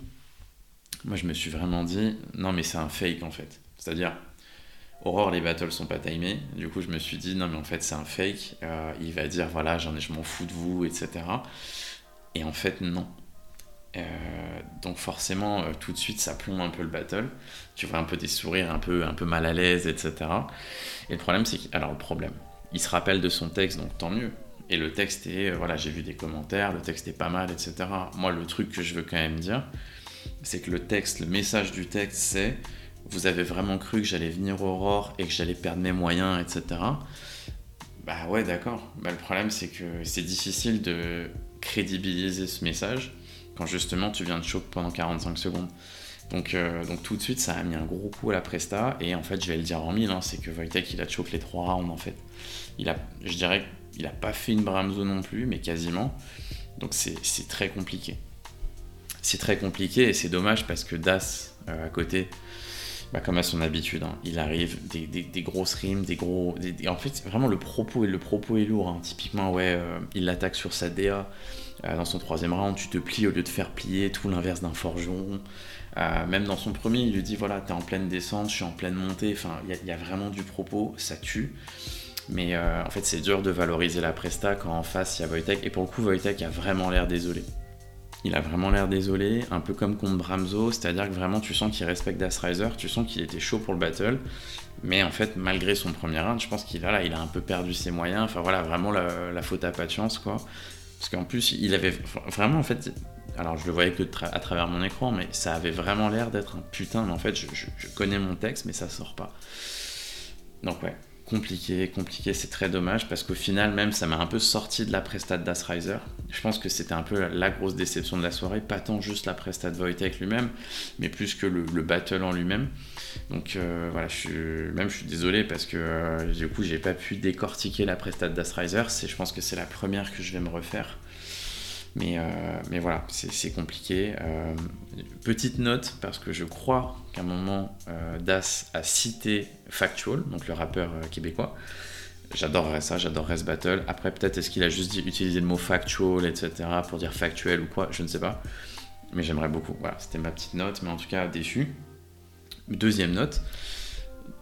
moi, je me suis vraiment dit, non, mais c'est un fake en fait. C'est-à-dire, Aurore, les battles sont pas timés. Du coup, je me suis dit, non, mais en fait, c'est un fake. Euh, il va dire, voilà, j'en ai, je m'en fous de vous, etc. Et en fait, non. Euh, donc forcément, euh, tout de suite, ça plombe un peu le battle. Tu vois un peu des sourires un peu, un peu mal à l'aise, etc. Et le problème, c'est que... Alors le problème, il se rappelle de son texte, donc tant mieux. Et le texte est... Euh, voilà, j'ai vu des commentaires, le texte est pas mal, etc. Moi, le truc que je veux quand même dire, c'est que le texte, le message du texte, c'est... Vous avez vraiment cru que j'allais venir Aurore et que j'allais perdre mes moyens, etc. Bah ouais, d'accord. Bah, le problème, c'est que c'est difficile de crédibiliser ce message quand justement tu viens de choc pendant 45 secondes. Donc, euh, donc tout de suite, ça a mis un gros coup à la presta. Et en fait, je vais le dire en mille, hein, c'est que Wojtek, il a choc les trois rounds en fait. Il a, je dirais qu'il a pas fait une Bramzo non plus, mais quasiment. Donc c'est très compliqué. C'est très compliqué et c'est dommage parce que Das, euh, à côté, bah, comme à son habitude, hein. il arrive des, grosses rimes, des gros. en fait, vraiment, le propos, le propos est lourd. Hein. Typiquement, ouais, euh, il l'attaque sur sa DA. Euh, dans son troisième round, tu te plies au lieu de faire plier, tout l'inverse d'un forgeron. Euh, même dans son premier, il lui dit voilà, t'es en pleine descente, je suis en pleine montée. Enfin, il y, a vraiment du propos, ça tue. Mais en fait, c'est dur de valoriser la presta quand en face il y a Wojtek. Et pour le coup, Wojtek a vraiment l'air désolé. Il a vraiment l'air désolé, un peu comme contre Bramzo, c'est-à-dire que vraiment tu sens qu'il respecte Das Riser, tu sens qu'il était chaud pour le battle, mais en fait, malgré son premier round, je pense qu'il a, il a un peu perdu ses moyens. Enfin voilà, vraiment la, faute à pas de chance, quoi. Parce qu'en plus, il avait vraiment, en fait, alors je le voyais que à travers mon écran, mais ça avait vraiment l'air d'être un putain. Mais en fait, je, connais mon texte, mais ça sort pas. Donc ouais, compliqué, compliqué, c'est très dommage parce qu'au final même ça m'a un peu sorti de la prestat d'As Riser. Je pense que c'était un peu la grosse déception de la soirée, pas tant juste la prestat de lui-même, mais plus que le, battle en lui-même. Donc euh, voilà, même je suis désolé parce que euh, du coup j'ai pas pu décortiquer la prestat d'As Riser, je pense que c'est la première que je vais me refaire. Mais, euh, mais voilà, c'est compliqué. Euh, petite note, parce que je crois qu'à un moment, euh, Das a cité Factual, donc le rappeur québécois. J'adorerais ça, j'adorerais ce battle. Après, peut-être est-ce qu'il a juste utilisé le mot factual, etc., pour dire factuel ou quoi, je ne sais pas. Mais j'aimerais beaucoup. Voilà, c'était ma petite note, mais en tout cas, déçu. Deuxième note,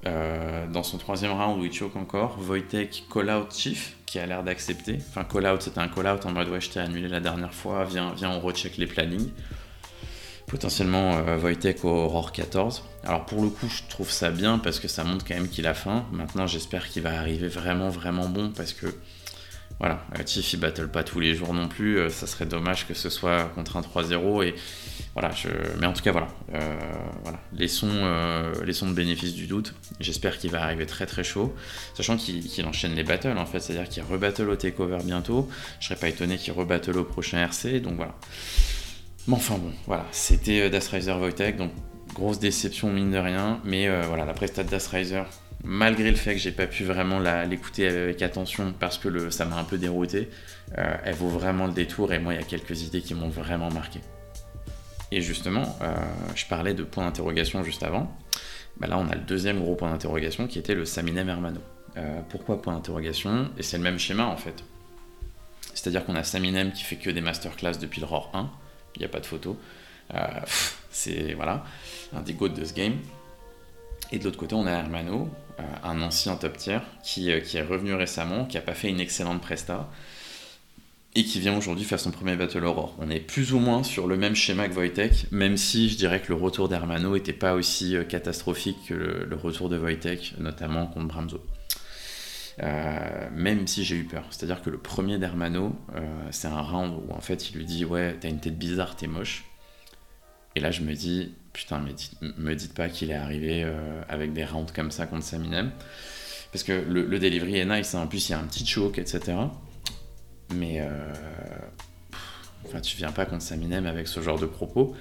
euh, dans son troisième round où il choke encore, Wojtek call out Chief qui a l'air d'accepter. Enfin, call out, c'était un call out en mode ouais, je annulé la dernière fois, viens, viens on recheck les plannings. Potentiellement euh, Wojtek au Roar 14. Alors pour le coup, je trouve ça bien parce que ça montre quand même qu'il a faim. Maintenant, j'espère qu'il va arriver vraiment, vraiment bon parce que voilà, Chief il battle pas tous les jours non plus. Euh, ça serait dommage que ce soit contre un 3-0 et voilà, mais en tout cas, voilà. Euh, voilà. Laissons, euh, de bénéfice du doute. J'espère qu'il va arriver très très chaud. Sachant qu'il enchaîne les battles en fait, c'est-à-dire qu'il rebattle au takeover bientôt. Je serais pas étonné qu'il rebattle au prochain RC, donc voilà. Mais enfin bon, voilà, c'était euh, Riser Wojtek, donc grosse déception mine de rien. Mais euh, voilà, la prestat Riser, malgré le fait que j'ai pas pu vraiment l'écouter avec attention parce que ça m'a un peu dérouté, elle vaut vraiment le détour et moi il y a quelques idées qui m'ont vraiment marqué. Et justement, euh, je parlais de point d'interrogation juste avant. Bah là, on a le deuxième gros point d'interrogation qui était le Saminem Hermano. Euh, pourquoi point d'interrogation? Et c'est le même schéma en fait. C'est-à-dire qu'on a Saminem qui fait que des masterclass depuis le ROR 1, il n'y a pas de photo. Euh, c'est voilà, un des goats de ce game. Et de l'autre côté, on a Hermano, un ancien top tier, qui, qui, est revenu récemment, qui n'a pas fait une excellente presta, et qui vient aujourd'hui faire son premier Battle Aurore. On est plus ou moins sur le même schéma que Wojtek, même si je dirais que le retour d'Hermano n'était pas aussi euh, catastrophique que le, retour de Wojtek, notamment contre Bramzo. Euh, même si j'ai eu peur. C'est-à-dire que le premier d'Hermano, euh, c'est un round où en fait il lui dit Ouais, t'as une tête bizarre, t'es moche. Et là je me dis Putain, mais me dites pas qu'il est arrivé avec des rounds comme ça contre Saminem. Parce que le, le delivery est nice, hein. en plus il y a un petit choke, etc. Mais euh, enfin, tu viens pas contre Saminem avec ce genre de propos.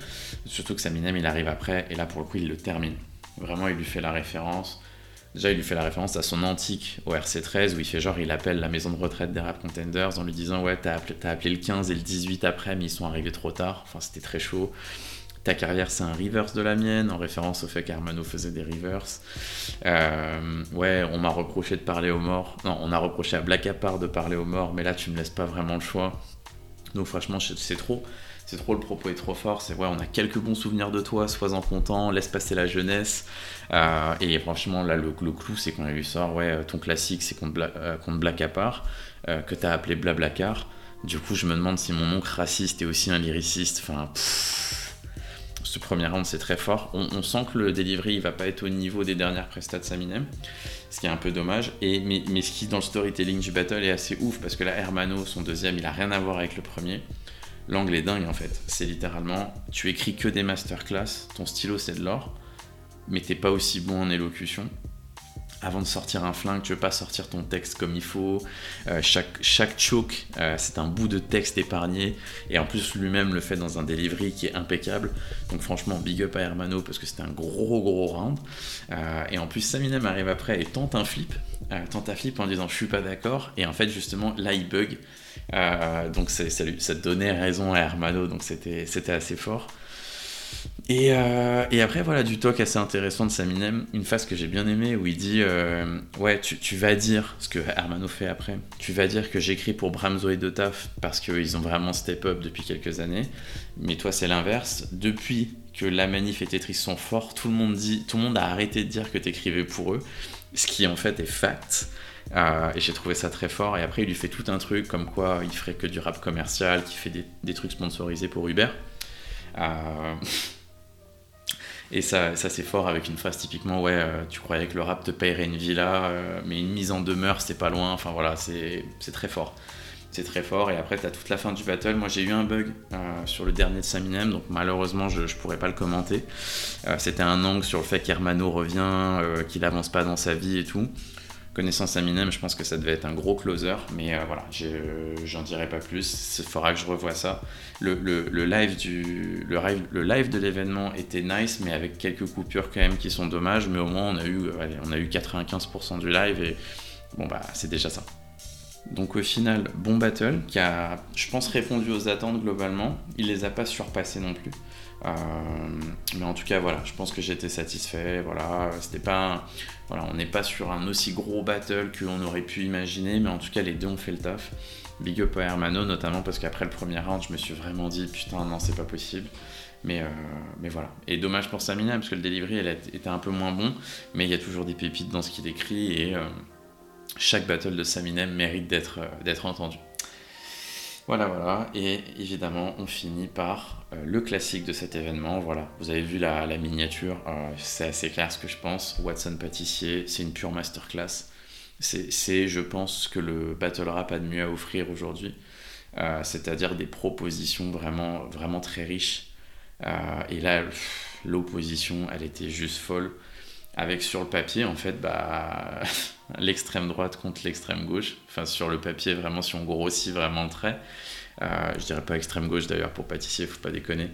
Surtout que Saminem, il arrive après, et là, pour le coup, il le termine. Vraiment, il lui fait la référence. Déjà, il lui fait la référence à son antique au RC13 où il fait genre, il appelle la maison de retraite des rap contenders en lui disant Ouais, t'as appelé, as appelé le 15 et le 18 après, mais ils sont arrivés trop tard. Enfin, c'était très chaud. Ta carrière, c'est un reverse de la mienne, en référence au fait qu'Armano faisait des reverse. Euh, ouais, on m'a reproché de parler aux morts. Non, on a reproché à Black Apart de parler aux morts, mais là, tu me laisses pas vraiment le choix. Donc, franchement, c'est trop. C'est trop, le propos est trop fort. C'est ouais, on a quelques bons souvenirs de toi, sois-en content, laisse passer la jeunesse. Euh, et franchement, là, le, clou, c'est qu'on lui sort, ouais, ton classique, c'est contre, euh, Black Apart, que t'as appelé Blablacar. Du coup, je me demande si mon oncle raciste est aussi un lyriciste. Enfin, ce premier round, c'est très fort. On, sent que le delivery, il va pas être au niveau des dernières prestats de Saminem, ce qui est un peu dommage. Et, mais, mais, ce qui, dans le storytelling du battle, est assez ouf, parce que là, Hermano, son deuxième, il a rien à voir avec le premier. L'angle est dingue, en fait. C'est littéralement, tu écris que des masterclass, ton stylo, c'est de l'or, mais t'es pas aussi bon en élocution avant de sortir un flingue, tu veux pas sortir ton texte comme il faut. Euh, chaque, chaque choke, euh, c'est un bout de texte épargné. Et en plus, lui-même le fait dans un delivery qui est impeccable. Donc franchement, big up à Hermano parce que c'était un gros gros round. Euh, et en plus, Saminem arrive après et tente un flip. tente un flip en disant je suis pas d'accord. Et en fait, justement, là, il bug. donc ça, ça donnait raison à Hermano. Donc c'était assez fort. Euh, et, après, voilà, du talk assez intéressant de Saminem, une phase que j'ai bien aimée où il dit euh, Ouais, tu, vas dire ce que Hermano fait après. Tu vas dire que j'écris pour Bramzo et Dotaf parce qu'ils ont vraiment step up depuis quelques années. Mais toi, c'est l'inverse. Depuis que la manif et Tetris sont forts, tout le monde, dit, tout le monde a arrêté de dire que tu écrivais pour eux, ce qui en fait est fact. Euh, et j'ai trouvé ça très fort. Et après, il lui fait tout un truc comme quoi il ferait que du rap commercial, qui fait des, des trucs sponsorisés pour Uber. Euh, et ça, c'est fort avec une phrase typiquement, ouais, euh, tu croyais que le rap te payerait une villa, euh, mais une mise en demeure, c'est pas loin. Enfin voilà, c'est très fort. C'est très fort. Et après, tu as toute la fin du battle. Moi, j'ai eu un bug sur le dernier de Saminem, donc malheureusement, je, je pourrais pas le commenter. C'était un angle sur le fait qu'Hermano revient, qu'il avance pas dans sa vie et tout. Connaissant Eminem, je pense que ça devait être un gros closer, mais voilà, j'en dirai pas plus. Il faudra que je revoie ça. Le, live, du, le, de l'événement était nice, mais avec quelques coupures quand même qui sont dommages. Mais au moins, on a eu, on a eu 95% du live et bon, bah, c'est déjà ça. Donc au final, bon battle qui a, je pense, répondu aux attentes globalement. Il les a pas surpassés non plus. Euh, mais en tout cas, voilà, je pense que j'étais satisfait. Voilà, c'était pas, voilà, on n'est pas sur un aussi gros battle qu'on aurait pu imaginer, mais en tout cas, les deux ont fait le taf. Big up à Hermano, notamment parce qu'après le premier round, je me suis vraiment dit putain, non, c'est pas possible. Mais, euh, mais voilà. Et dommage pour Samina, parce que le delivery était un peu moins bon, mais il y a toujours des pépites dans ce qu'il écrit et. Euh, chaque battle de Saminem mérite d'être entendu. Voilà, voilà. Et évidemment, on finit par euh, le classique de cet événement. Voilà, vous avez vu la, miniature, euh, c'est assez clair ce que je pense. Watson pâtissier, c'est une pure masterclass. C'est, je pense, ce que le battle rap a de mieux à offrir aujourd'hui. c'est-à-dire des propositions vraiment, vraiment très riches. et là, l'opposition, elle était juste folle avec sur le papier en fait bah, l'extrême droite contre l'extrême gauche. Enfin sur le papier vraiment si on grossit vraiment le trait. Euh, je dirais pas extrême gauche d'ailleurs pour pâtissier, faut pas déconner.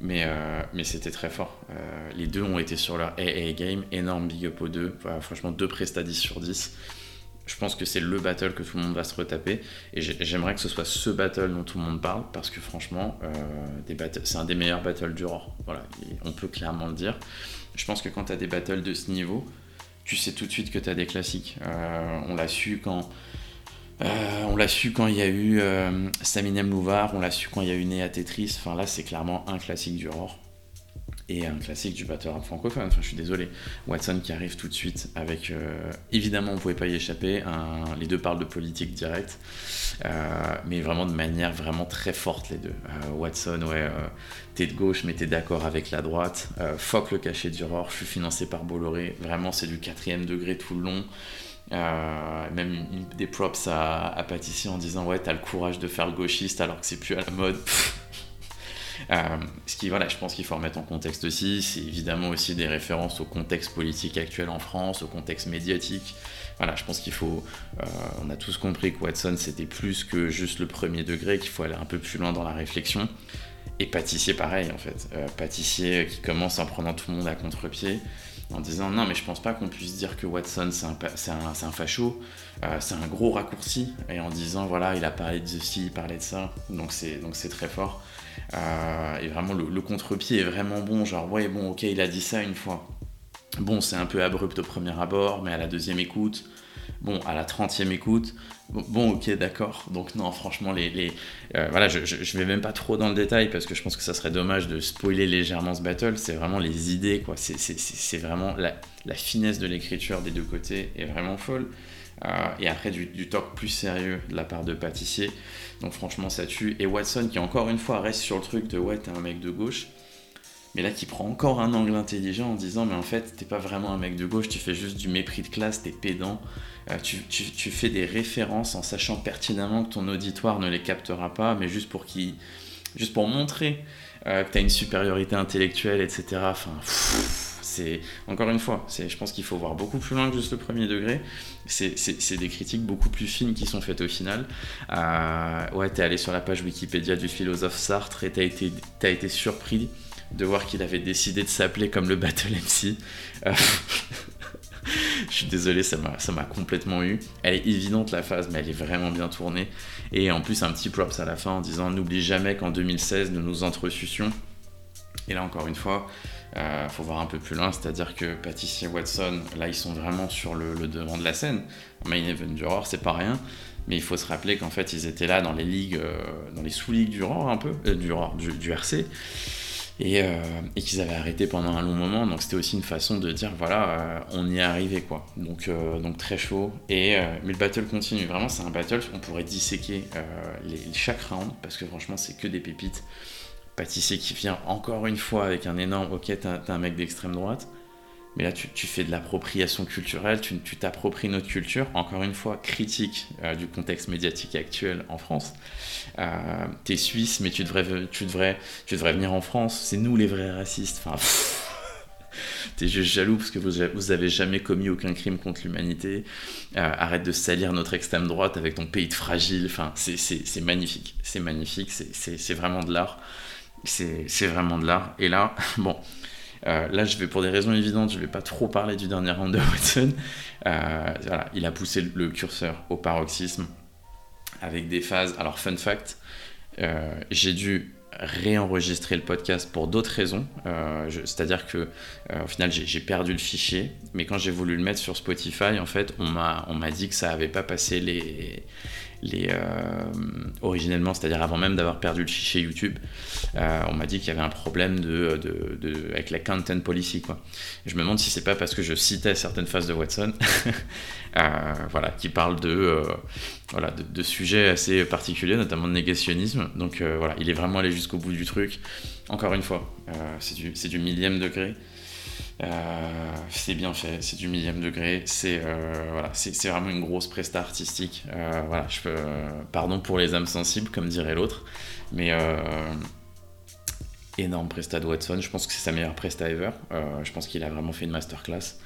Mais, euh, mais c'était très fort. Euh, les deux ont été sur leur AA game, énorme big up aux deux. franchement, deux prestats 10 sur 10. Je pense que c'est le battle que tout le monde va se retaper. Et j'aimerais que ce soit ce battle dont tout le monde parle, parce que franchement, c'est un des meilleurs battles du Roar. Voilà, on peut clairement le dire je pense que quand tu as des battles de ce niveau, tu sais tout de suite que tu as des classiques. Euh, on l'a su quand. Euh, on l'a su quand il y a eu euh, Saminem Louvard, on l'a su quand il y a eu Néa Tetris. Enfin là, c'est clairement un classique du Roar et un classique du batteur rap francophone. Enfin, je suis désolé. Watson qui arrive tout de suite avec. Euh, évidemment, on pouvait pas y échapper. les deux parlent de politique directe, euh, mais vraiment de manière vraiment très forte, les deux. Euh, Watson, ouais, t'es de gauche, mais t'es d'accord avec la droite. fuck le cachet du je suis financé par Bolloré. Vraiment, c'est du quatrième degré tout le long. même des props à, à en disant ouais t'as le courage de faire le gauchiste alors que c'est plus à la mode ce qui, voilà, je pense qu'il faut remettre en contexte aussi, c'est évidemment aussi des références au contexte politique actuel en France, au contexte médiatique. Voilà, je pense qu'il faut. Euh, on a tous compris que Watson c'était plus que juste le premier degré, qu'il faut aller un peu plus loin dans la réflexion. Et pâtissier, pareil en fait. Euh, pâtissier qui commence en prenant tout le monde à contre-pied, en disant non, mais je pense pas qu'on puisse dire que Watson c'est un, un, un, facho, c'est un gros raccourci, et en disant voilà, il a parlé de ceci, il parlait de ça, donc c'est très fort. Euh, et vraiment, le, contre-pied est vraiment bon. Genre, ouais, bon, ok, il a dit ça une fois. Bon, c'est un peu abrupt au premier abord, mais à la deuxième écoute, bon, à la trentième écoute, bon, ok, d'accord. Donc, non, franchement, les. les euh, voilà, je, je, vais même pas trop dans le détail parce que je pense que ça serait dommage de spoiler légèrement ce battle. C'est vraiment les idées, quoi. C'est vraiment la, finesse de l'écriture des deux côtés est vraiment folle. Euh, et après, du, talk plus sérieux de la part de pâtissier. Donc franchement, ça tue. Et Watson, qui encore une fois reste sur le truc de ouais, t'es un mec de gauche, mais là qui prend encore un angle intelligent en disant mais en fait, t'es pas vraiment un mec de gauche, tu fais juste du mépris de classe, t'es pédant. Euh, tu, fais des références en sachant pertinemment que ton auditoire ne les captera pas, mais juste pour, qui, juste pour montrer euh, que t'as une supériorité intellectuelle, etc. Enfin, encore une fois, je pense qu'il faut voir beaucoup plus loin que juste le premier degré. C'est, des critiques beaucoup plus fines qui sont faites au final. Euh, ouais, t'es allé sur la page Wikipédia du philosophe Sartre et t'as été, surpris de voir qu'il avait décidé de s'appeler comme le Battle MC. Euh, je suis désolé, ça m'a, complètement eu. Elle est évidente la phase, mais elle est vraiment bien tournée. Et en plus, un petit props à la fin en disant N'oublie jamais qu'en 2016, nous nous entresucions. Et là, encore une fois, il euh, faut voir un peu plus loin, c'est-à-dire que Pâtissier Watson, là, ils sont vraiment sur le, devant de la scène. Main Event du Roar, c'est pas rien. Mais il faut se rappeler qu'en fait, ils étaient là dans les ligues, euh, dans les sous-ligues du Roar, un peu, euh, du, Roar, du, RC. Et, qu'ils avaient arrêté pendant un long moment. Donc c'était aussi une façon de dire voilà, on y est arrivé quoi. Donc, donc très chaud. Mais le battle continue. Vraiment, c'est un battle, on pourrait disséquer les, chaque round parce que franchement, c'est que des pépites pâtissier qui vient encore une fois avec un énorme ok t'es un mec d'extrême droite mais là tu, fais de l'appropriation culturelle tu t'appropries notre culture encore une fois critique euh, du contexte médiatique actuel en France euh, t'es suisse mais tu devrais tu devrais tu devrais venir en France c'est nous les vrais racistes enfin T'es juste jaloux parce que vous, vous avez jamais commis aucun crime contre l'humanité. Euh, arrête de salir notre extrême droite avec ton pays de fragile. Enfin, c'est magnifique. C'est magnifique. C'est vraiment de l'art. C'est vraiment de l'art. Et là, bon. Euh, là, je vais pour des raisons évidentes, je vais pas trop parler du dernier round de Watson. Euh, voilà, il a poussé le curseur au paroxysme avec des phases. Alors, fun fact, j'ai dû réenregistrer le podcast pour d'autres raisons. Euh, c'est-à-dire que euh, au final j'ai perdu le fichier, mais quand j'ai voulu le mettre sur Spotify, en fait, on m'a dit que ça n'avait pas passé les, les, euh, originellement, c'est-à-dire avant même d'avoir perdu le fichier YouTube, euh, on m'a dit qu'il y avait un problème avec la content policy. Je me demande si c'est pas parce que je citais certaines phases de Watson, euh, voilà, qui parlent de, voilà, de, sujets assez particuliers, notamment de négationnisme. Donc voilà, il est vraiment allé jusqu'au bout du truc. Encore une fois, c'est du millième degré. Euh, c'est bien fait, c'est du millième degré, c'est euh, voilà, c'est vraiment une grosse presta artistique. Euh, voilà, pardon pour les âmes sensibles, comme dirait l'autre, mais énorme presta de Watson. Je pense que c'est sa meilleure presta ever. je pense qu'il a vraiment fait une masterclass.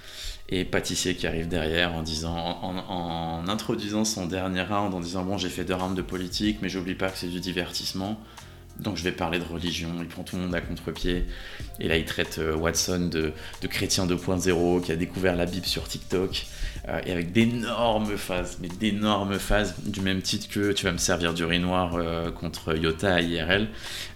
Et pâtissier qui arrive derrière en disant, en introduisant son dernier round, en disant bon j'ai fait deux rounds de politique, mais j'oublie pas que c'est du divertissement. Donc je vais parler de religion, il prend tout le monde à contre-pied. Et là, il traite euh, Watson de, chrétien 2.0 qui a découvert la Bible sur TikTok. Euh, et avec d'énormes phases, mais d'énormes phases, du même titre que tu vas me servir du riz noir euh, contre Yota à IRL.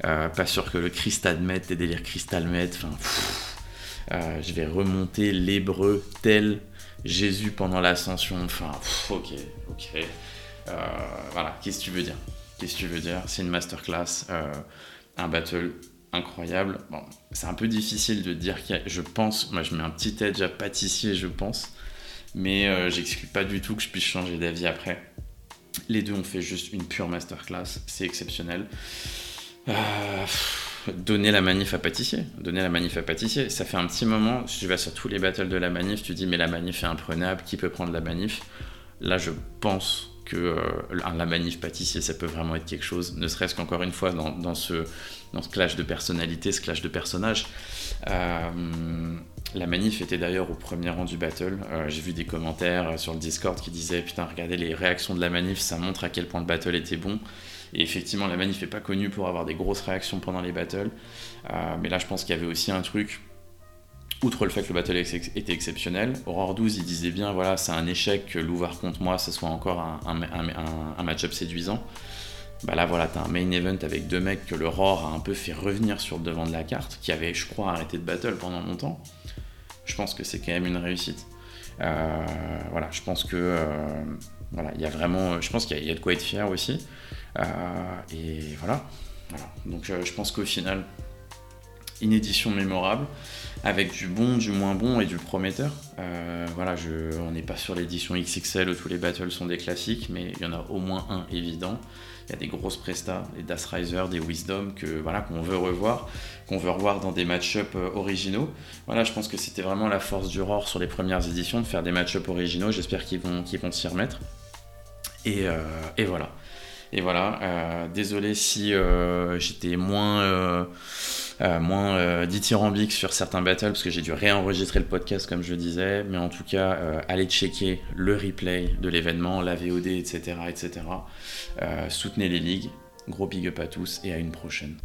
pas sûr que le Christ admette, des délires Christ admette. Enfin, je vais remonter l'hébreu tel Jésus pendant l'ascension. Enfin, ok, ok. voilà, qu'est-ce que tu veux dire? Qu'est-ce que tu veux dire? C'est une masterclass, euh, un battle incroyable. Bon, c'est un peu difficile de dire qu'il y a, je pense, moi je mets un petit edge à pâtissier, je pense, mais euh, j'exclus pas du tout que je puisse changer d'avis après. Les deux ont fait juste une pure masterclass, c'est exceptionnel. Euh, donner la manif à pâtissier, donner la manif à pâtissier. Ça fait un petit moment, si tu vas sur tous les battles de la manif, tu dis mais la manif est imprenable, qui peut prendre la manif? Là, je pense que euh, la manif pâtissier, ça peut vraiment être quelque chose, ne serait-ce qu'encore une fois dans, ce, clash de personnalité, ce clash de personnages. Euh, la manif était d'ailleurs au premier rang du battle. Euh, j'ai vu des commentaires sur le Discord qui disaient Putain, regardez les réactions de la manif, ça montre à quel point le battle était bon. Et effectivement, la manif n'est pas connue pour avoir des grosses réactions pendant les battles. mais là, je pense qu'il y avait aussi un truc outre le fait que le battle était exceptionnel, Aurore 12 il disait bien voilà c'est un échec que Louvard contre moi ce soit encore un, match-up séduisant. Bah là voilà t'as un main event avec deux mecs que l'Aurore a un peu fait revenir sur le devant de la carte, qui avait je crois arrêté de battle pendant longtemps. Je pense que c'est quand même une réussite. Euh, voilà, je pense que euh, voilà, il y a vraiment, je pense qu'il y, a de quoi être fier aussi. Euh, et voilà, Donc je pense qu'au final, une édition mémorable avec du bon, du moins bon et du prometteur. Euh, voilà, on n'est pas sur l'édition XXL où tous les battles sont des classiques, mais il y en a au moins un évident. Il y a des grosses prestas, des Das Riser, des Wisdom que voilà qu'on veut revoir, qu'on veut revoir dans des match-up euh, originaux. Voilà, je pense que c'était vraiment la force du Roar sur les premières éditions de faire des match-up originaux. J'espère qu'ils vont, qu'ils vont s'y remettre. Et, euh, et, voilà. Et voilà. désolé si j'étais moins euh, moins euh, dithyrambique sur certains battles parce que j'ai dû réenregistrer le podcast comme je disais, mais en tout cas, euh, allez checker le replay de l'événement, la VOD, etc. etc. soutenez les ligues. Gros big up à tous et à une prochaine.